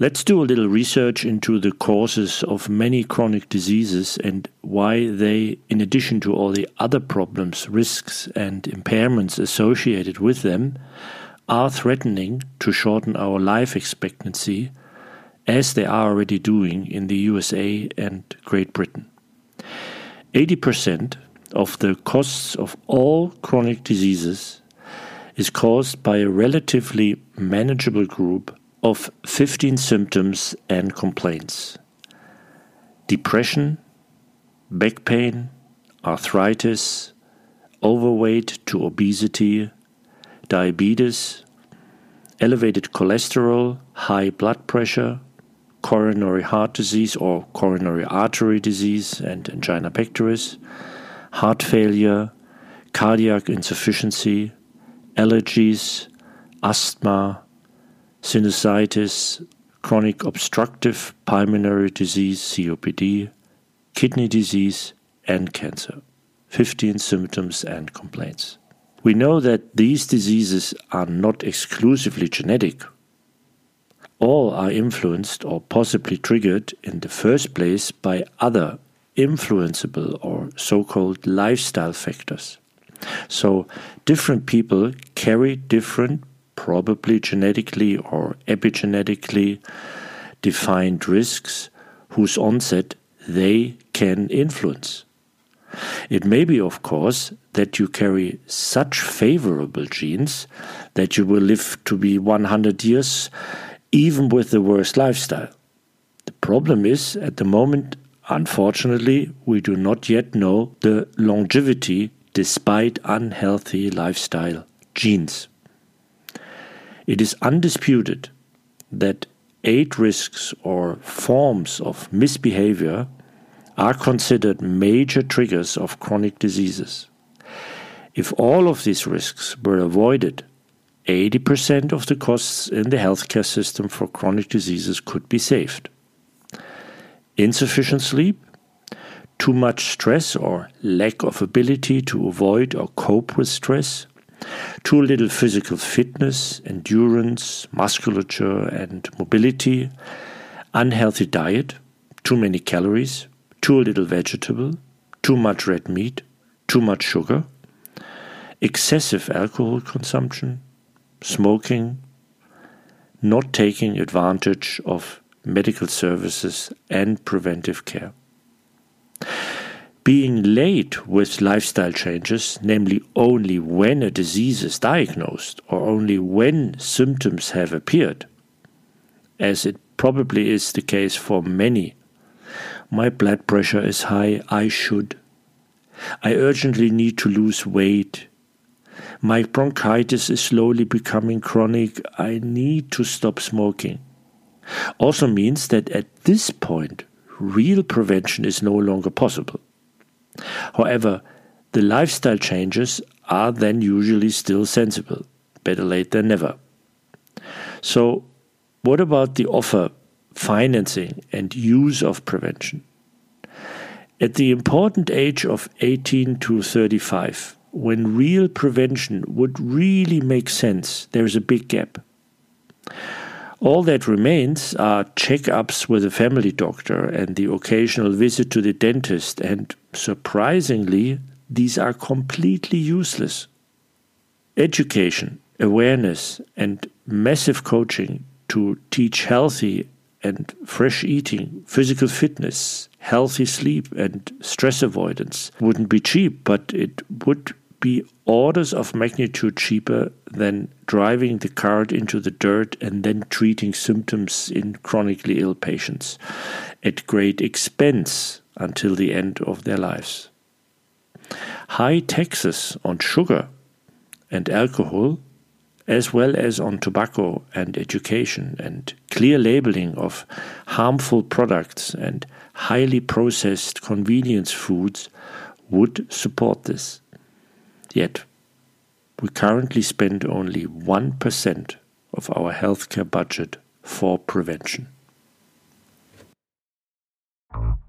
Let's do a little research into the causes of many chronic diseases and why they, in addition to all the other problems, risks, and impairments associated with them, are threatening to shorten our life expectancy, as they are already doing in the USA and Great Britain. 80% of the costs of all chronic diseases is caused by a relatively manageable group of 15 symptoms and complaints. Depression, back pain, arthritis, overweight to obesity, diabetes, elevated cholesterol, high blood pressure, coronary heart disease or coronary artery disease and angina pectoris, heart failure, cardiac insufficiency, allergies, asthma, sinusitis, chronic obstructive pulmonary disease, COPD, kidney disease, and cancer. 15 symptoms and complaints. We know that these diseases are not exclusively genetic. All are influenced or possibly triggered in the first place by other influenceable or so called lifestyle factors. So, different people carry different probably genetically or epigenetically defined risks whose onset they can influence. It may be, of course, that you carry such favorable genes that you will live to be 100 years even with the worst lifestyle. The problem is, at the moment, unfortunately, we do not yet know the longevity despite unhealthy lifestyle genes. It is undisputed that eight risks or forms of misbehavior are considered major triggers of chronic diseases. If all of these risks were avoided, 80% of the costs in the healthcare system for chronic diseases could be saved. Insufficient sleep, too much stress or lack of ability to avoid or cope with stress, too little physical fitness, endurance, musculature, and mobility, unhealthy diet, too many calories, too little vegetable, too much red meat, too much sugar, excessive alcohol consumption, smoking, not taking advantage of medical services and preventive care being late with lifestyle changes, namely only when a disease is diagnosed or only when symptoms have appeared, as it probably is the case for many. My blood pressure is high, I should. I urgently need to lose weight. My bronchitis is slowly becoming chronic, I need to stop smoking. Also means that at this point, real prevention is no longer possible. However, the lifestyle changes are then usually still sensible. Better late than never. So, what about the offer, financing, and use of prevention? At the important age of 18 to 35, when real prevention would really make sense, there is a big gap. All that remains are checkups with a family doctor and the occasional visit to the dentist, and surprisingly, these are completely useless. Education, awareness, and massive coaching to teach healthy and fresh eating, physical fitness, healthy sleep, and stress avoidance wouldn't be cheap, but it would be orders of magnitude cheaper than driving the cart into the dirt and then treating symptoms in chronically ill patients at great expense until the end of their lives. High taxes on sugar and alcohol, as well as on tobacco and education and clear labeling of harmful products and highly processed convenience foods would support this. Yet, we currently spend only 1% of our healthcare budget for prevention.